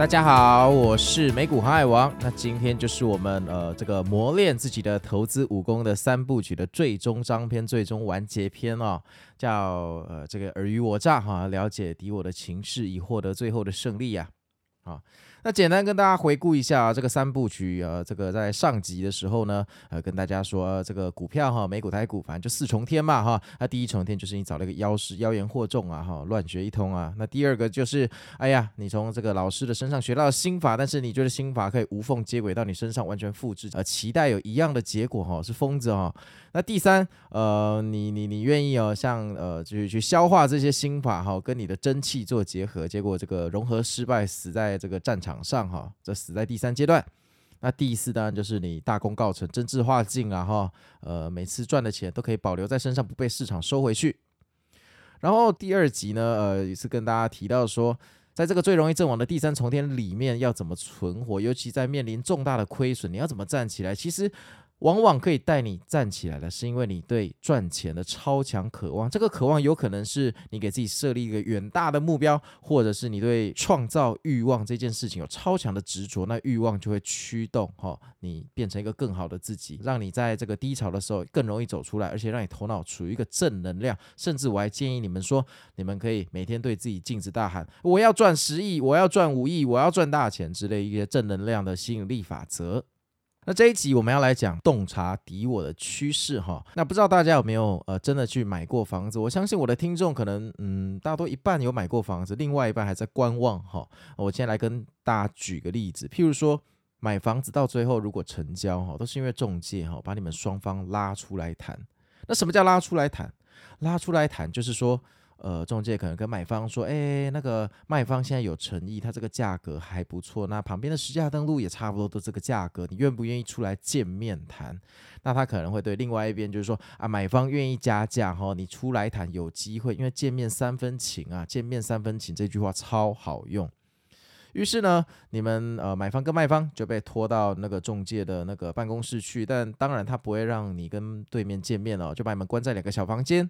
大家好，我是美股航海王。那今天就是我们呃这个磨练自己的投资武功的三部曲的最终章篇、最终完结篇哦，叫呃这个尔虞我诈哈，了解敌我的情势，以获得最后的胜利呀，啊。那简单跟大家回顾一下啊，这个三部曲，呃，这个在上集的时候呢，呃，跟大家说，这个股票哈，美股台股，反正就四重天嘛哈。那第一重天就是你找了一个妖师，妖言惑众啊哈，乱学一通啊。那第二个就是，哎呀，你从这个老师的身上学到了心法，但是你觉得心法可以无缝接轨到你身上，完全复制，呃，期待有一样的结果哈，是疯子哈。那第三，呃，你你你愿意哦，像呃，就是去消化这些心法哈，跟你的真气做结合，结果这个融合失败，死在这个战场场上哈，这死在第三阶段。那第四当然就是你大功告成，真知化境啊哈，呃，每次赚的钱都可以保留在身上，不被市场收回去。然后第二集呢，呃，也是跟大家提到说，在这个最容易阵亡的第三重天里面，要怎么存活，尤其在面临重大的亏损，你要怎么站起来？其实。往往可以带你站起来的，是因为你对赚钱的超强渴望。这个渴望有可能是你给自己设立一个远大的目标，或者是你对创造欲望这件事情有超强的执着。那欲望就会驱动哈，你变成一个更好的自己，让你在这个低潮的时候更容易走出来，而且让你头脑处于一个正能量。甚至我还建议你们说，你们可以每天对自己镜子大喊：“我要赚十亿，我要赚五亿，我要赚大钱”之类一些正能量的吸引力法则。那这一集我们要来讲洞察敌我的趋势哈。那不知道大家有没有呃真的去买过房子？我相信我的听众可能嗯大多一半有买过房子，另外一半还在观望哈。我先来跟大家举个例子，譬如说买房子到最后如果成交哈，都是因为中介哈把你们双方拉出来谈。那什么叫拉出来谈？拉出来谈就是说。呃，中介可能跟买方说，哎，那个卖方现在有诚意，他这个价格还不错，那旁边的实价登录也差不多都这个价格，你愿不愿意出来见面谈？那他可能会对另外一边就是说，啊，买方愿意加价哈，你出来谈有机会，因为见面三分情啊，见面三分情这句话超好用。于是呢，你们呃买方跟卖方就被拖到那个中介的那个办公室去，但当然他不会让你跟对面见面哦，就把你们关在两个小房间。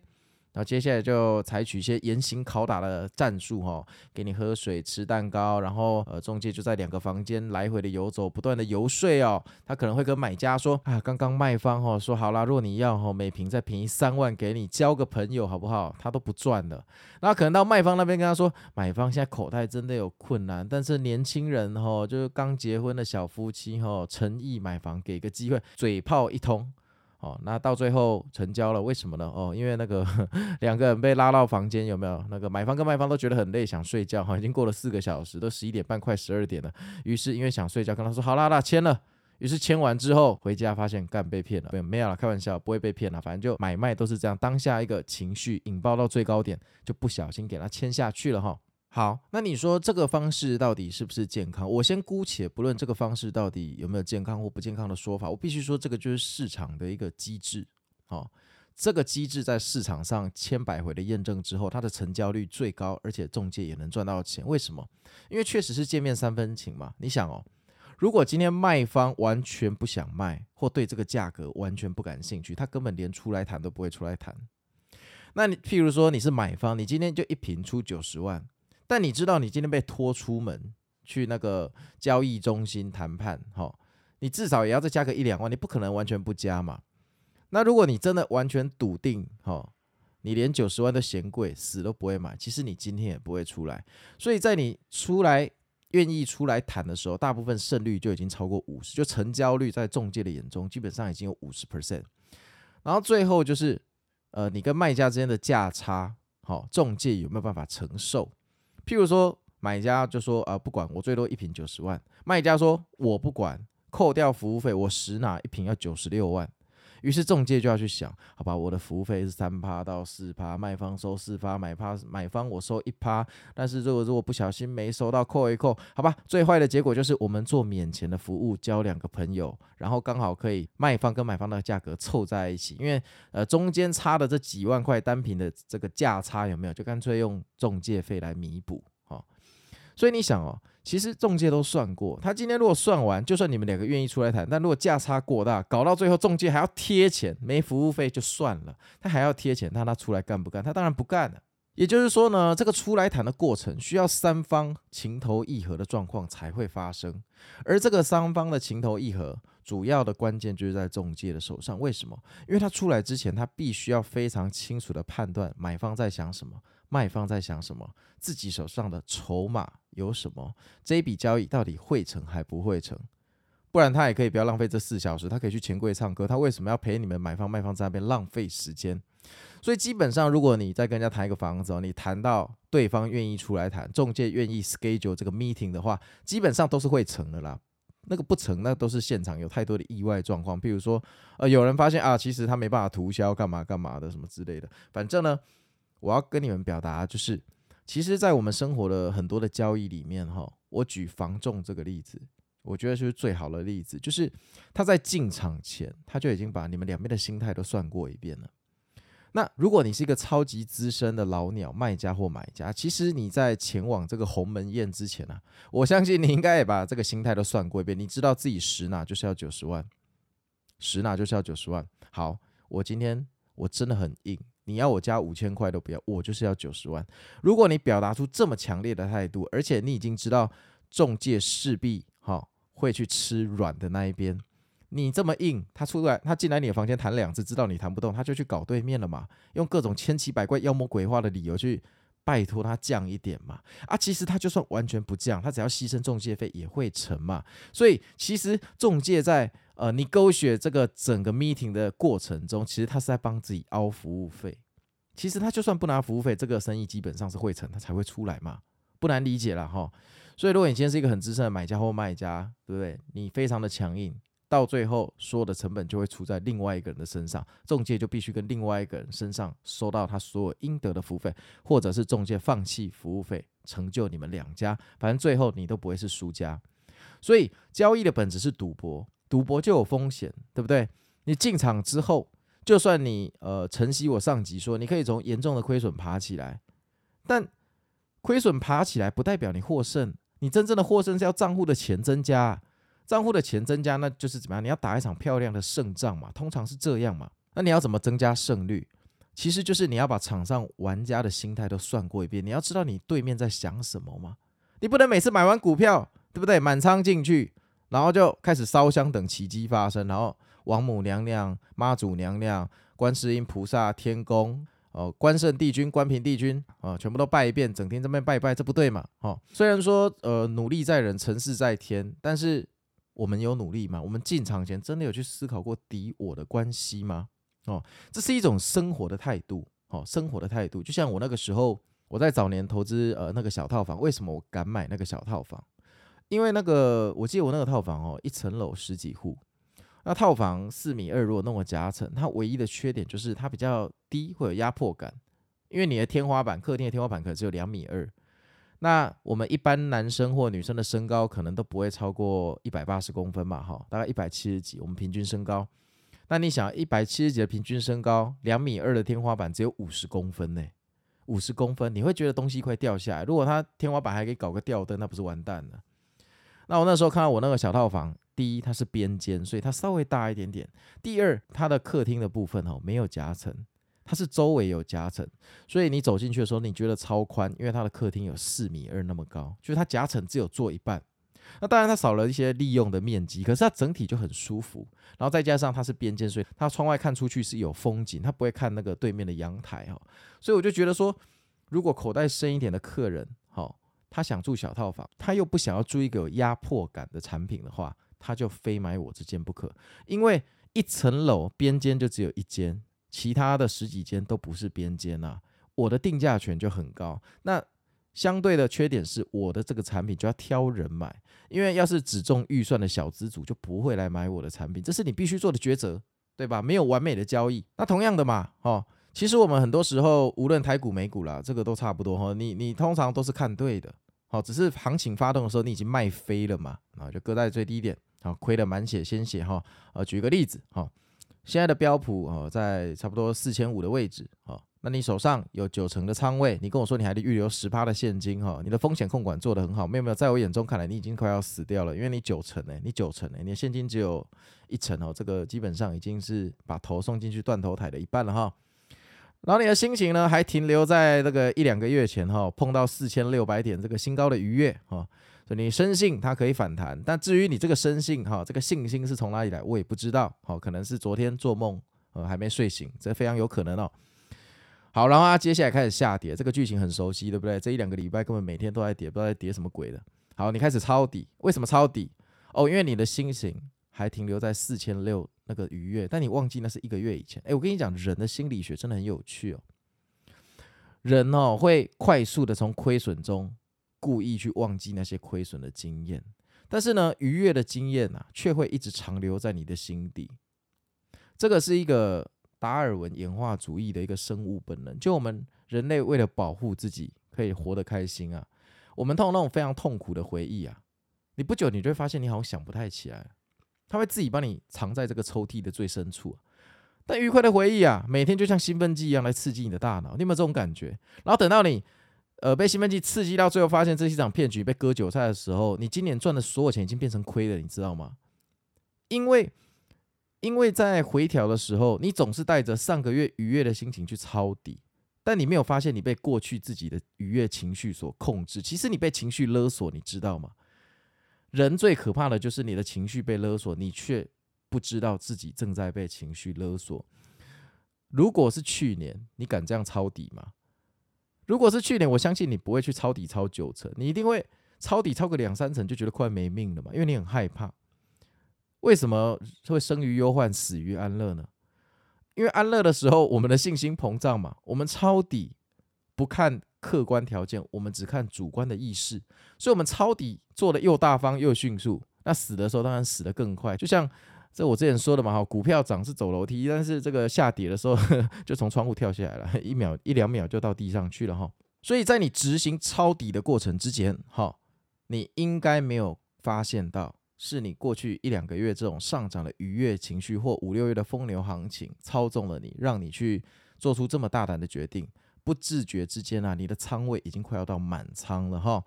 然后接下来就采取一些严刑拷打的战术哈，给你喝水、吃蛋糕，然后呃中介就在两个房间来回的游走，不断的游说哦。他可能会跟买家说啊，刚刚卖方哈说好啦，如果你要哈每瓶再便宜三万给你，交个朋友好不好？他都不赚的。然后可能到卖方那边跟他说，买方现在口袋真的有困难，但是年轻人哈就是刚结婚的小夫妻哈诚意买房，给个机会，嘴炮一通。哦，那到最后成交了，为什么呢？哦，因为那个 两个人被拉到房间，有没有？那个买方跟卖方都觉得很累，想睡觉。哈，已经过了四个小时，都十一点半，快十二点了。于是因为想睡觉，跟他说好啦，那签了。于是签完之后回家，发现干被骗了。没有，没有了，开玩笑，不会被骗了。反正就买卖都是这样，当下一个情绪引爆到最高点，就不小心给他签下去了哈。好，那你说这个方式到底是不是健康？我先姑且不论这个方式到底有没有健康或不健康的说法，我必须说这个就是市场的一个机制。哦，这个机制在市场上千百回的验证之后，它的成交率最高，而且中介也能赚到钱。为什么？因为确实是见面三分情嘛。你想哦，如果今天卖方完全不想卖，或对这个价格完全不感兴趣，他根本连出来谈都不会出来谈。那你譬如说你是买方，你今天就一瓶出九十万。但你知道，你今天被拖出门去那个交易中心谈判，哈，你至少也要再加个一两万，你不可能完全不加嘛。那如果你真的完全笃定，哈，你连九十万都嫌贵，死都不会买，其实你今天也不会出来。所以在你出来愿意出来谈的时候，大部分胜率就已经超过五十，就成交率在中介的眼中基本上已经有五十 percent。然后最后就是，呃，你跟卖家之间的价差，好，中介有没有办法承受？譬如说，买家就说啊，不管我最多一瓶九十万，卖家说我不管，扣掉服务费，我实拿一瓶要九十六万。于是中介就要去想，好吧，我的服务费是三趴到四趴，卖方收四趴，买趴买方我收一趴。但是如果如果不小心没收到，扣一扣，好吧，最坏的结果就是我们做免钱的服务，交两个朋友，然后刚好可以卖方跟买方的价格凑在一起，因为呃中间差的这几万块单品的这个价差有没有，就干脆用中介费来弥补。所以你想哦，其实中介都算过，他今天如果算完，就算你们两个愿意出来谈，但如果价差过大，搞到最后中介还要贴钱，没服务费就算了，他还要贴钱，那他出来干不干？他当然不干了。也就是说呢，这个出来谈的过程需要三方情投意合的状况才会发生，而这个三方的情投意合，主要的关键就是在中介的手上。为什么？因为他出来之前，他必须要非常清楚的判断买方在想什么。卖方在想什么？自己手上的筹码有什么？这笔交易到底会成还不会成？不然他也可以不要浪费这四小时，他可以去钱柜唱歌。他为什么要陪你们买方卖方在那边浪费时间？所以基本上，如果你在跟人家谈一个房子，你谈到对方愿意出来谈，中介愿意 schedule 这个 meeting 的话，基本上都是会成的啦。那个不成，那都是现场有太多的意外状况。譬如说，呃，有人发现啊，其实他没办法涂销，干嘛干嘛的什么之类的。反正呢。我要跟你们表达，就是其实，在我们生活的很多的交易里面，哈，我举房仲这个例子，我觉得就是最好的例子，就是他在进场前，他就已经把你们两边的心态都算过一遍了。那如果你是一个超级资深的老鸟卖家或买家，其实你在前往这个鸿门宴之前啊，我相信你应该也把这个心态都算过一遍，你知道自己十拿就是要九十万，十拿就是要九十万。好，我今天我真的很硬。你要我加五千块都不要，我就是要九十万。如果你表达出这么强烈的态度，而且你已经知道中介势必哈会去吃软的那一边，你这么硬，他出来他进来你的房间谈两次，知道你谈不动，他就去搞对面了嘛，用各种千奇百怪、妖魔鬼话的理由去拜托他降一点嘛。啊，其实他就算完全不降，他只要牺牲中介费也会成嘛。所以其实中介在。呃，你勾选这个整个 meeting 的过程中，其实他是在帮自己凹服务费。其实他就算不拿服务费，这个生意基本上是会成，他才会出来嘛，不难理解了哈。所以如果你今天是一个很资深的买家或卖家，对不对？你非常的强硬，到最后所有的成本就会出在另外一个人的身上，中介就必须跟另外一个人身上收到他所有应得的服务费，或者是中介放弃服务费，成就你们两家，反正最后你都不会是输家。所以交易的本质是赌博。赌博就有风险，对不对？你进场之后，就算你呃承袭我上集说，你可以从严重的亏损爬起来，但亏损爬起来不代表你获胜。你真正的获胜是要账户的钱增加，账户的钱增加，那就是怎么样？你要打一场漂亮的胜仗嘛，通常是这样嘛。那你要怎么增加胜率？其实就是你要把场上玩家的心态都算过一遍，你要知道你对面在想什么嘛。你不能每次买完股票，对不对？满仓进去。然后就开始烧香等奇迹发生，然后王母娘娘、妈祖娘娘、观世音菩萨、天公、哦、关圣帝君、关平帝君啊、全部都拜一遍，整天这边拜拜，这不对嘛？哦，虽然说呃努力在人，成事在天，但是我们有努力吗？我们进场前真的有去思考过敌我的关系吗？哦，这是一种生活的态度，哦，生活的态度。就像我那个时候，我在早年投资呃那个小套房，为什么我敢买那个小套房？因为那个，我记得我那个套房哦，一层楼十几户，那套房四米二，如果弄个夹层，它唯一的缺点就是它比较低，会有压迫感。因为你的天花板，客厅的天花板可能只有两米二，那我们一般男生或女生的身高可能都不会超过一百八十公分嘛，哈，大概一百七十几，我们平均身高。那你想，一百七十几的平均身高，两米二的天花板只有五十公分呢，五十公分，你会觉得东西快掉下来。如果它天花板还可以搞个吊灯，那不是完蛋了？那我那时候看到我那个小套房，第一它是边间，所以它稍微大一点点。第二，它的客厅的部分哦没有夹层，它是周围有夹层，所以你走进去的时候你觉得超宽，因为它的客厅有四米二那么高，就是它夹层只有做一半。那当然它少了一些利用的面积，可是它整体就很舒服。然后再加上它是边间，所以它窗外看出去是有风景，它不会看那个对面的阳台哦。所以我就觉得说，如果口袋深一点的客人，他想住小套房，他又不想要住一个有压迫感的产品的话，他就非买我这间不可。因为一层楼边间就只有一间，其他的十几间都不是边间啊，我的定价权就很高。那相对的缺点是，我的这个产品就要挑人买，因为要是只中预算的小资族就不会来买我的产品，这是你必须做的抉择，对吧？没有完美的交易。那同样的嘛，哦，其实我们很多时候无论台股、美股啦，这个都差不多哈。你你通常都是看对的，好，只是行情发动的时候你已经卖飞了嘛，啊，就搁在最低点，好，亏得满血鲜血哈。呃，举个例子哈，现在的标普哦，在差不多四千五的位置，好。那你手上有九成的仓位，你跟我说你还得预留十趴的现金哈，你的风险控管做得很好，没有没有，在我眼中看来你已经快要死掉了，因为你九成哎，你九成哎，你的现金只有一成哦，这个基本上已经是把头送进去断头台的一半了哈。然后你的心情呢，还停留在这个一两个月前哈，碰到四千六百点这个新高的愉悦哈，所以你深信它可以反弹，但至于你这个深信哈，这个信心是从哪里来，我也不知道，好，可能是昨天做梦呃还没睡醒，这非常有可能哦。好，然后它接下来开始下跌，这个剧情很熟悉，对不对？这一两个礼拜根本每天都在跌，不知道在跌什么鬼的。好，你开始抄底，为什么抄底？哦，因为你的心情还停留在四千六那个愉悦，但你忘记那是一个月以前。哎，我跟你讲，人的心理学真的很有趣哦。人哦会快速的从亏损中故意去忘记那些亏损的经验，但是呢，愉悦的经验啊，却会一直长留在你的心底。这个是一个。达尔文演化主义的一个生物本能，就我们人类为了保护自己可以活得开心啊，我们通过那种非常痛苦的回忆啊，你不久你就会发现你好像想不太起来，他会自己帮你藏在这个抽屉的最深处。但愉快的回忆啊，每天就像兴奋剂一样来刺激你的大脑，你有没有这种感觉？然后等到你呃被兴奋剂刺激到最后，发现这是一场骗局，被割韭菜的时候，你今年赚的所有钱已经变成亏了，你知道吗？因为。因为在回调的时候，你总是带着上个月愉悦的心情去抄底，但你没有发现你被过去自己的愉悦情绪所控制。其实你被情绪勒索，你知道吗？人最可怕的就是你的情绪被勒索，你却不知道自己正在被情绪勒索。如果是去年，你敢这样抄底吗？如果是去年，我相信你不会去抄底抄九成，你一定会抄底抄个两三成就觉得快没命了嘛，因为你很害怕。为什么会生于忧患，死于安乐呢？因为安乐的时候，我们的信心膨胀嘛，我们抄底不看客观条件，我们只看主观的意识，所以我们抄底做得又大方又迅速。那死的时候当然死得更快，就像这我之前说的嘛，哈，股票涨是走楼梯，但是这个下跌的时候 就从窗户跳下来了，一秒一两秒就到地上去了哈。所以在你执行抄底的过程之前，哈，你应该没有发现到。是你过去一两个月这种上涨的愉悦情绪，或五六月的疯牛行情操纵了你，让你去做出这么大胆的决定。不自觉之间啊，你的仓位已经快要到满仓了哈。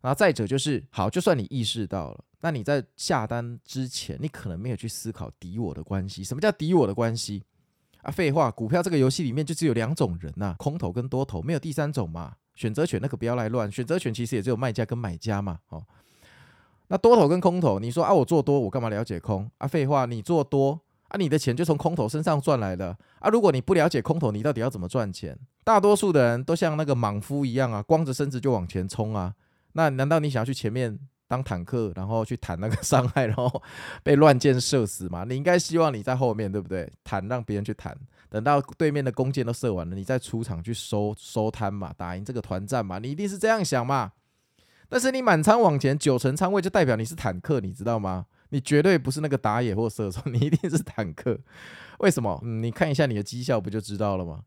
然后再者就是，好，就算你意识到了，那你在下单之前，你可能没有去思考敌我的关系。什么叫敌我的关系啊？废话，股票这个游戏里面就只有两种人呐，空头跟多头，没有第三种嘛。选择权那个不要来乱，选择权其实也只有卖家跟买家嘛，哦。那多头跟空头，你说啊，我做多，我干嘛了解空啊？废话，你做多啊，你的钱就从空头身上赚来的啊。如果你不了解空头，你到底要怎么赚钱？大多数的人都像那个莽夫一样啊，光着身子就往前冲啊。那难道你想要去前面当坦克，然后去坦那个 伤害，然后被乱箭射死吗？你应该希望你在后面，对不对？坦让别人去坦，等到对面的弓箭都射完了，你再出场去收收摊嘛，打赢这个团战嘛，你一定是这样想嘛。但是你满仓往前九成仓位，就代表你是坦克，你知道吗？你绝对不是那个打野或射手，你一定是坦克。为什么？嗯，你看一下你的绩效不就知道了吗？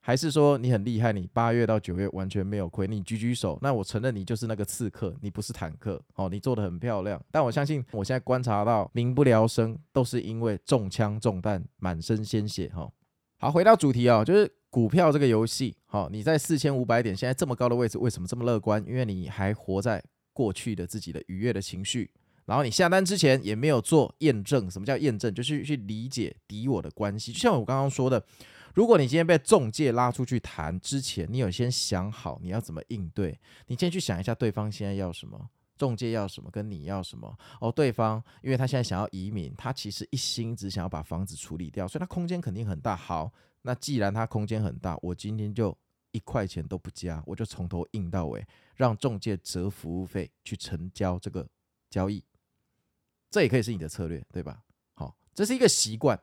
还是说你很厉害，你八月到九月完全没有亏，你举举手，那我承认你就是那个刺客，你不是坦克。哦，你做得很漂亮，但我相信我现在观察到民不聊生，都是因为中枪中弹，满身鲜血。哈，好，回到主题啊，就是。股票这个游戏，好，你在四千五百点，现在这么高的位置，为什么这么乐观？因为你还活在过去的自己的愉悦的情绪，然后你下单之前也没有做验证。什么叫验证？就是去理解敌我的关系。就像我刚刚说的，如果你今天被中介拉出去谈之前，你有先想好你要怎么应对，你先去想一下对方现在要什么，中介要什么，跟你要什么。哦，对方因为他现在想要移民，他其实一心只想要把房子处理掉，所以他空间肯定很大。好。那既然他空间很大，我今天就一块钱都不加，我就从头硬到尾，让中介折服务费去成交这个交易，这也可以是你的策略，对吧？好，这是一个习惯，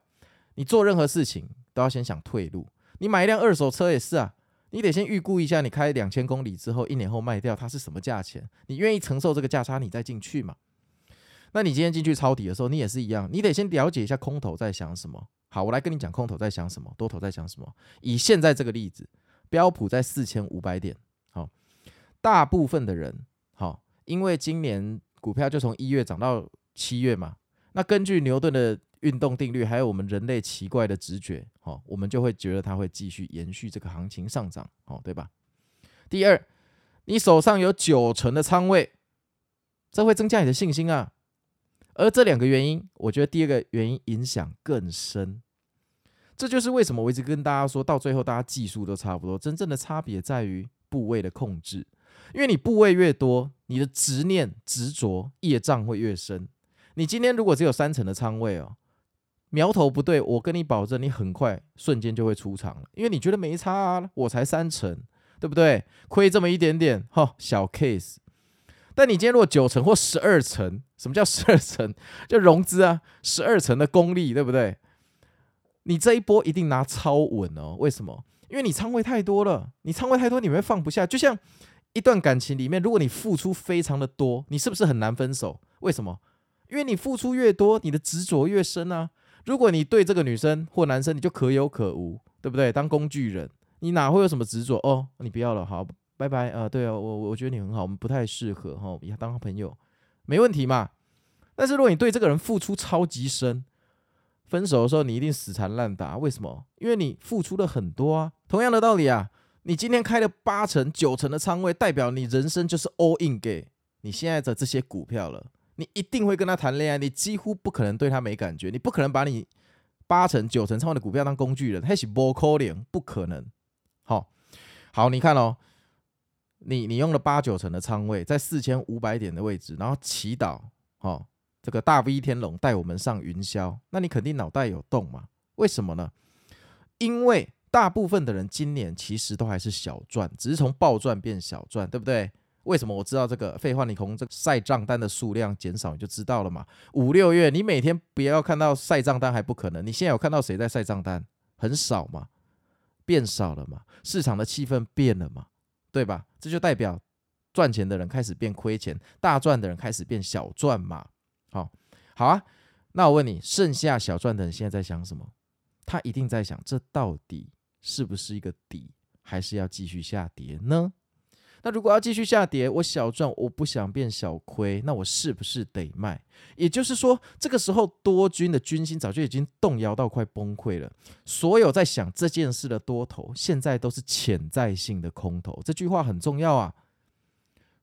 你做任何事情都要先想退路。你买一辆二手车也是啊，你得先预估一下，你开两千公里之后，一年后卖掉它是什么价钱，你愿意承受这个价差，你再进去嘛。那你今天进去抄底的时候，你也是一样，你得先了解一下空头在想什么。好，我来跟你讲空头在想什么，多头在想什么。以现在这个例子，标普在四千五百点，好，大部分的人，好，因为今年股票就从一月涨到七月嘛，那根据牛顿的运动定律，还有我们人类奇怪的直觉，哦，我们就会觉得它会继续延续这个行情上涨，哦，对吧？第二，你手上有九成的仓位，这会增加你的信心啊。而这两个原因，我觉得第二个原因影响更深。这就是为什么我一直跟大家说，到最后大家技术都差不多，真正的差别在于部位的控制。因为你部位越多，你的执念、执着、业障会越深。你今天如果只有三成的仓位哦，苗头不对，我跟你保证，你很快瞬间就会出场了，因为你觉得没差啊，我才三成，对不对？亏这么一点点，哈，小 case。但你今天如果九成或十二成，什么叫 十二成？就融资啊，十二成的功力，对不对？你这一波一定拿超稳哦。为什么？因为你仓位太多了，你仓位太多，你会放不下。就像一段感情里面，如果你付出非常的多，你是不是很难分手？为什么？因为你付出越多，你的执着越深啊。如果你对这个女生或男生，你就可有可无，对不对？当工具人，你哪会有什么执着？哦，你不要了，好。拜拜啊、呃，对啊，我我觉得你很好，我们不太适合哈，以后当朋友没问题嘛。但是如果你对这个人付出超级深，分手的时候你一定死缠烂打，为什么？因为你付出了很多啊。同样的道理啊，你今天开了八成、九成的仓位，代表你人生就是 all in 给你现在的这些股票了。你一定会跟他谈恋爱，你几乎不可能对他没感觉，你不可能把你八成、九成仓位的股票当工具人，还是不可能，不可能。好，好，你看哦。你你用了八九成的仓位，在四千五百点的位置，然后祈祷，哦，这个大 V 天龙带我们上云霄，那你肯定脑袋有洞嘛？为什么呢？因为大部分的人今年其实都还是小赚，只是从暴赚变小赚，对不对？为什么我知道这个？废话，你从这个晒账单的数量减少，你就知道了嘛。五六月你每天不要看到晒账单还不可能，你现在有看到谁在晒账单？很少嘛，变少了嘛，市场的气氛变了嘛。对吧？这就代表赚钱的人开始变亏钱，大赚的人开始变小赚嘛。好，好啊。那我问你，剩下小赚的人现在在想什么？他一定在想，这到底是不是一个底，还是要继续下跌呢？那如果要继续下跌，我小赚，我不想变小亏，那我是不是得卖？也就是说，这个时候多军的军心早就已经动摇到快崩溃了。所有在想这件事的多头，现在都是潜在性的空头。这句话很重要啊！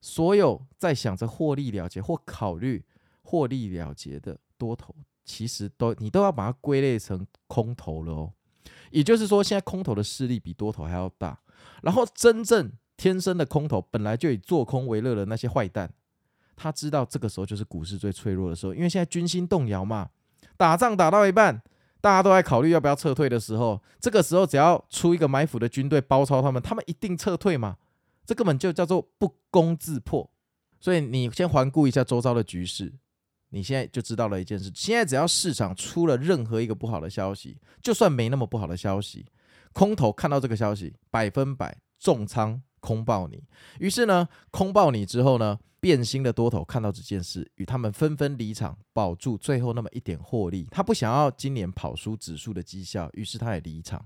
所有在想着获利了结或考虑获利了结的多头，其实都你都要把它归类成空头了哦。也就是说，现在空头的势力比多头还要大，然后真正。天生的空头本来就以做空为乐的那些坏蛋，他知道这个时候就是股市最脆弱的时候，因为现在军心动摇嘛，打仗打到一半，大家都在考虑要不要撤退的时候，这个时候只要出一个埋伏的军队包抄他们，他们一定撤退嘛，这根本就叫做不攻自破。所以你先环顾一下周遭的局势，你现在就知道了一件事：现在只要市场出了任何一个不好的消息，就算没那么不好的消息，空头看到这个消息，百分百重仓。空爆你，于是呢，空爆你之后呢，变心的多头看到这件事，与他们纷纷离场，保住最后那么一点获利。他不想要今年跑输指数的绩效，于是他也离场。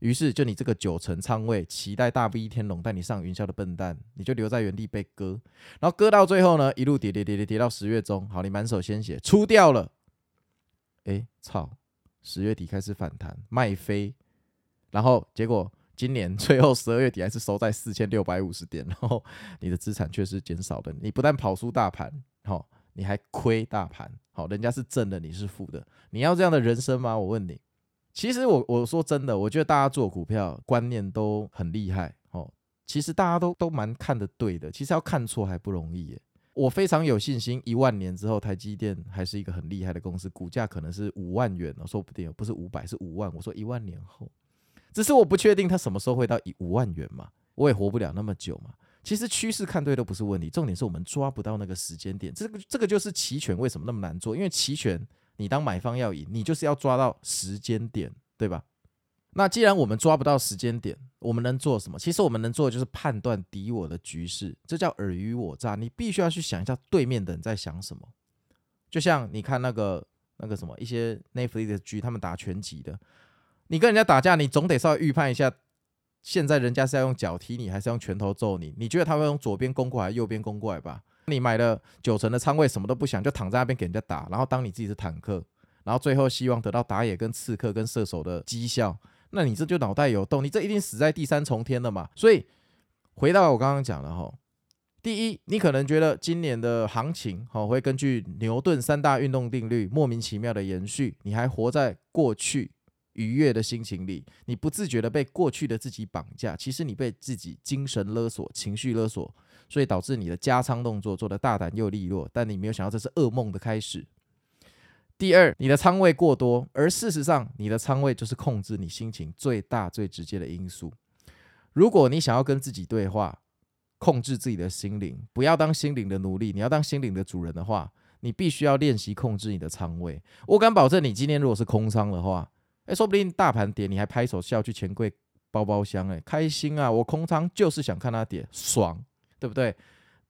于是就你这个九成仓位，期待大 V 天龙带你上云霄的笨蛋，你就留在原地被割，然后割到最后呢，一路跌跌跌跌跌到十月中，好，你满手鲜血出掉了。哎，操！十月底开始反弹卖飞，然后结果。今年 最后十二月底还是收在四千六百五十点，然后你的资产却是减少的。你不但跑输大盘，好，你还亏大盘，好，人家是正的，你是负的。你要这样的人生吗？我问你。其实我我说真的，我觉得大家做股票观念都很厉害，哦，其实大家都都蛮看得对的。其实要看错还不容易。我非常有信心，一万年之后台积电还是一个很厉害的公司，股价可能是五万元，说不定不是五百，是五万。我说一万年后。只是我不确定它什么时候会到一五万元嘛，我也活不了那么久嘛。其实趋势看对都不是问题，重点是我们抓不到那个时间点。这个这个就是期权为什么那么难做，因为期权你当买方要赢，你就是要抓到时间点，对吧？那既然我们抓不到时间点，我们能做什么？其实我们能做的就是判断敌我的局势，这叫尔虞我诈。你必须要去想一下对面的人在想什么。就像你看那个那个什么一些 Netflix 的剧，他们打拳击的，你跟人家打架，你总得稍微预判一下，现在人家是要用脚踢你，还是用拳头揍你？你觉得他会用左边攻过来，右边攻过来吧？你买了九成的仓位，什么都不想，就躺在那边给人家打，然后当你自己是坦克，然后最后希望得到打野跟刺客跟射手的绩效，那你这就脑袋有洞，你这一定死在第三重天了嘛？所以回到我刚刚讲的哈，第一，你可能觉得今年的行情哈会根据牛顿三大运动定律莫名其妙的延续，你还活在过去愉悦的心情里，你不自觉的被过去的自己绑架，其实你被自己精神勒索、情绪勒索。所以导致你的加仓动作做得大胆又利落，但你没有想到这是噩梦的开始。第二，你的仓位过多，而事实上你的仓位就是控制你心情最大最直接的因素。如果你想要跟自己对话，控制自己的心灵，不要当心灵的奴隶，你要当心灵的主人的话，你必须要练习控制你的仓位。我敢保证，你今天如果是空仓的话，哎，说不定大盘跌，你还拍手笑去钱柜包包厢，哎，开心啊！我空仓就是想看它跌，爽。对不对？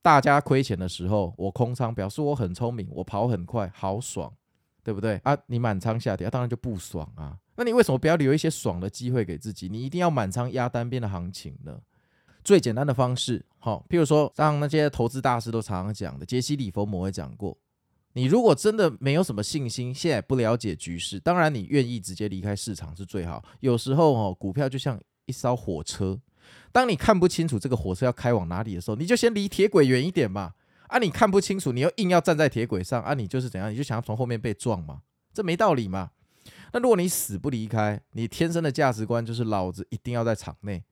大家亏钱的时候，我空仓，表示我很聪明，我跑很快，好爽，对不对啊？你满仓下跌，啊，当然就不爽啊。那你为什么不要留一些爽的机会给自己？你一定要满仓压单边的行情呢？最简单的方式，好，譬如说，像那些投资大师都常常讲的，杰西·里佛摩也讲过，你如果真的没有什么信心，现在不了解局势，当然你愿意直接离开市场是最好。有时候哦，股票就像一艘火车。当你看不清楚这个火车要开往哪里的时候，你就先离铁轨远一点嘛。啊，你看不清楚，你又硬要站在铁轨上，啊，你就是怎样？你就想要从后面被撞嘛？这没道理嘛。那如果你死不离开，你天生的价值观就是老子一定要在场内，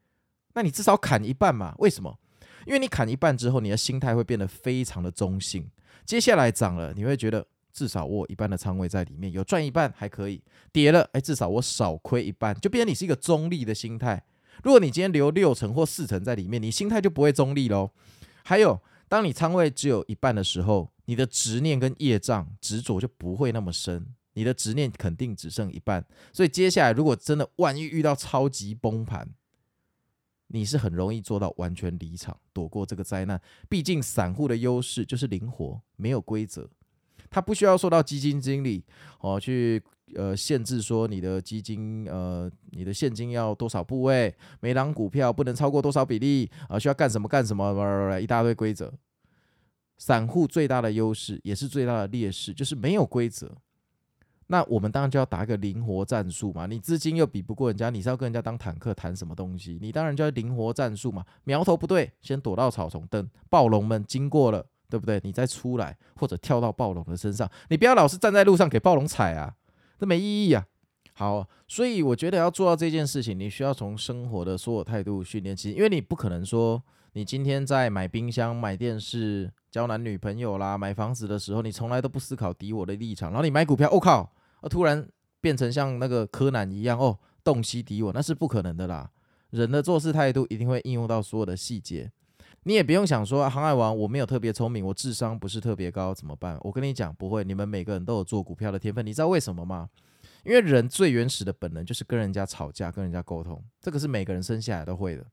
那你至少砍一半嘛？为什么？因为你砍一半之后，你的心态会变得非常的中性。接下来涨了，你会觉得至少我一半的仓位在里面，有赚一半还可以；跌了，哎，至少我少亏一半，就变成你是一个中立的心态。如果你今天留六成或四成在里面，你心态就不会中立喽。还有，当你仓位只有一半的时候，你的执念跟业障执着就不会那么深，你的执念肯定只剩一半。所以接下来，如果真的万一遇到超级崩盘，你是很容易做到完全离场，躲过这个灾难。毕竟散户的优势就是灵活，没有规则，他不需要受到基金经理哦去。呃，限制说你的基金，呃，你的现金要多少部位，每档股票不能超过多少比例，啊、呃，需要干什么干什么，一大堆规则。散户最大的优势也是最大的劣势，就是没有规则。那我们当然就要打一个灵活战术嘛。你资金又比不过人家，你是要跟人家当坦克谈什么东西？你当然就要灵活战术嘛。苗头不对，先躲到草丛，等暴龙们经过了，对不对？你再出来，或者跳到暴龙的身上。你不要老是站在路上给暴龙踩啊。这没意义啊！好，所以我觉得要做到这件事情，你需要从生活的所有态度训练起，因为你不可能说你今天在买冰箱、买电视、交男女朋友啦、买房子的时候，你从来都不思考敌我的立场，然后你买股票，我、靠，啊突然变成像那个柯南一样哦，洞悉敌我，那是不可能的啦。人的做事态度一定会应用到所有的细节。你也不用想说，航海王我没有特别聪明，我智商不是特别高，怎么办？我跟你讲，不会，你们每个人都有做股票的天分。你知道为什么吗？因为人最原始的本能就是跟人家吵架，跟人家沟通，这个是每个人生下来都会的。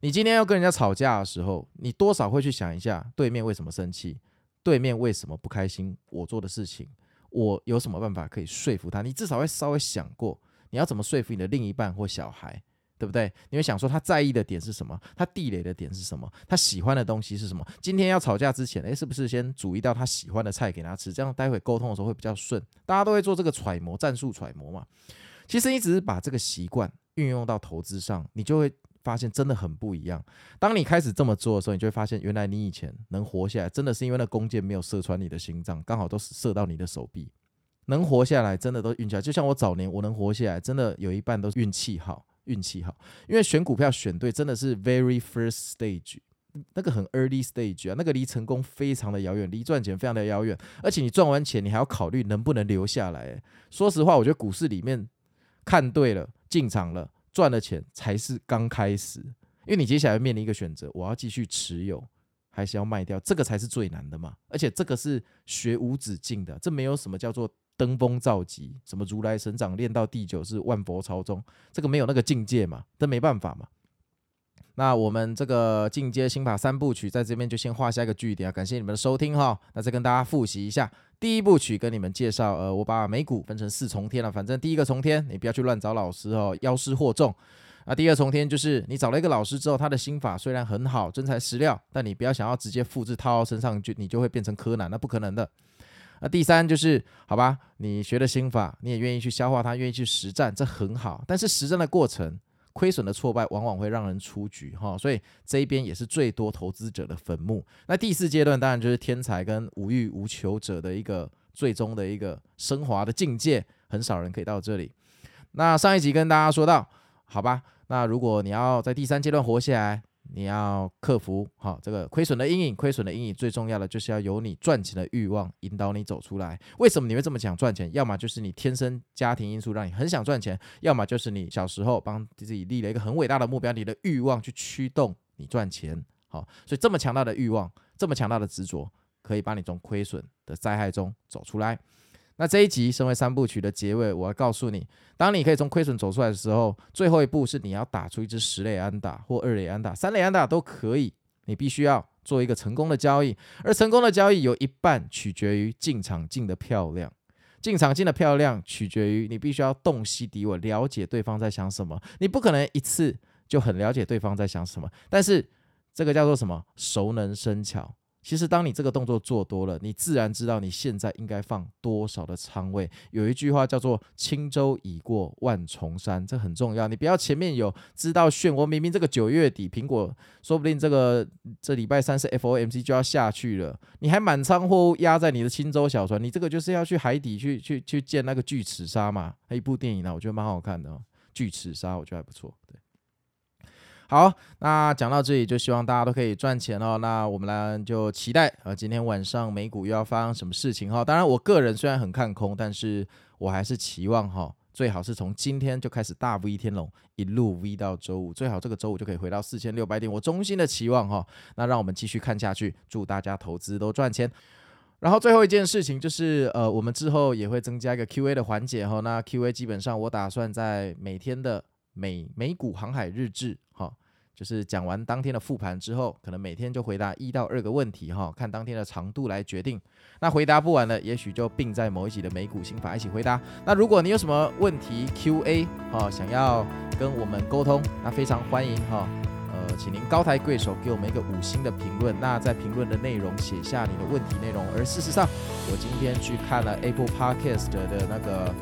你今天要跟人家吵架的时候，你多少会去想一下，对面为什么生气，对面为什么不开心，我做的事情，我有什么办法可以说服他？你至少会稍微想过，你要怎么说服你的另一半或小孩。对不对？你会想说他在意的点是什么？他地雷的点是什么？他喜欢的东西是什么？今天要吵架之前，诶，是不是先煮一道他喜欢的菜给他吃？这样待会沟通的时候会比较顺。大家都会做这个揣摩战术揣摩嘛。其实你只是把这个习惯运用到投资上，你就会发现真的很不一样。当你开始这么做的时候，你就会发现，原来你以前能活下来，真的是因为那弓箭没有射穿你的心脏，刚好都射到你的手臂。能活下来，真的都运气好。就像我早年我能活下来，真的有一半都是运气好。运气好，因为选股票选对真的是 very first stage，那个很 early stage 啊，那个离成功非常的遥远，离赚钱非常的遥远，而且你赚完钱，你还要考虑能不能留下来。说实话，我觉得股市里面看对了，进场了，赚了钱才是刚开始，因为你接下来面临一个选择，我要继续持有，还是要卖掉，这个才是最难的嘛。而且这个是学无止境的，这没有什么叫做。登峰造极，什么如来神掌练到第九是万佛朝宗，这个没有那个境界嘛，这没办法嘛。那我们这个进阶心法三部曲在这边就先画下一个句点啊，感谢你们的收听哈。那再跟大家复习一下，第一部曲跟你们介绍，呃，我把美股分成四重天了。反正第一个重天，你不要去乱找老师哦，妖师惑众。那第二重天就是你找了一个老师之后，他的心法虽然很好，真材实料，但你不要想要直接复制套到身上，就你就会变成柯南，那不可能的。那第三就是，好吧，你学的心法，你也愿意去消化它，愿意去实战，这很好。但是实战的过程，亏损的挫败往往会让人出局哈，所以这一边也是最多投资者的坟墓。那第四阶段当然就是天才跟无欲无求者的一个最终的一个升华的境界，很少人可以到这里。那上一集跟大家说到，好吧，那如果你要在第三阶段活下来。你要克服好这个亏损的阴影，亏损的阴影最重要的就是要有你赚钱的欲望引导你走出来。为什么你会这么想赚钱？要么就是你天生家庭因素让你很想赚钱，要么就是你小时候帮自己立了一个很伟大的目标，你的欲望去驱动你赚钱。好，所以这么强大的欲望，这么强大的执着，可以把你从亏损的灾害中走出来。那这一集身为三部曲的结尾，我要告诉你，当你可以从亏损走出来的时候，最后一步是你要打出一支十类安打或二类安打、三类安打都可以。你必须要做一个成功的交易，而成功的交易有一半取决于进场进的漂亮，进场进的漂亮取决于你必须要洞悉敌我，了解对方在想什么。你不可能一次就很了解对方在想什么，但是这个叫做什么？熟能生巧。其实，当你这个动作做多了，你自然知道你现在应该放多少的仓位。有一句话叫做“轻舟已过万重山”，这很重要。你不要前面有知道漩涡，明明这个九月底苹果说不定这个这礼拜三是 FOMC 就要下去了，你还满仓货物压在你的轻舟小船，你这个就是要去海底去去去见那个巨齿鲨嘛？还有一部电影呢，我觉得蛮好看的哦，巨齿鲨我觉得还不错。对。好，那讲到这里，就希望大家都可以赚钱哦。那我们来就期待啊，今天晚上美股又要发生什么事情哈？当然，我个人虽然很看空，但是我还是期望哈，最好是从今天就开始大 V 天龙，一路 V 到周五，最好这个周五就可以回到四千六百点。我衷心的期望哈。那让我们继续看下去，祝大家投资都赚钱。然后最后一件事情就是，呃，我们之后也会增加一个 Q&A 的环节哈。那 Q&A 基本上我打算在每天的。美美股航海日志，哈，就是讲完当天的复盘之后，可能每天就回答一到二个问题，哈，看当天的长度来决定。那回答不完了，也许就并在某一集的美股心法一起回答。那如果你有什么问题 Q&A，哈，想要跟我们沟通，那非常欢迎，哈，呃，请您高抬贵手，给我们一个五星的评论。那在评论的内容写下你的问题内容。而事实上，我今天去看了 Apple Podcast 的那个。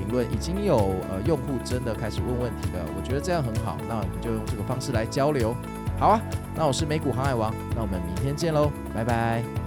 评论已经有呃用户真的开始问问题了，我觉得这样很好，那我们就用这个方式来交流。好啊，那我是美股航海王，那我们明天见喽，拜拜。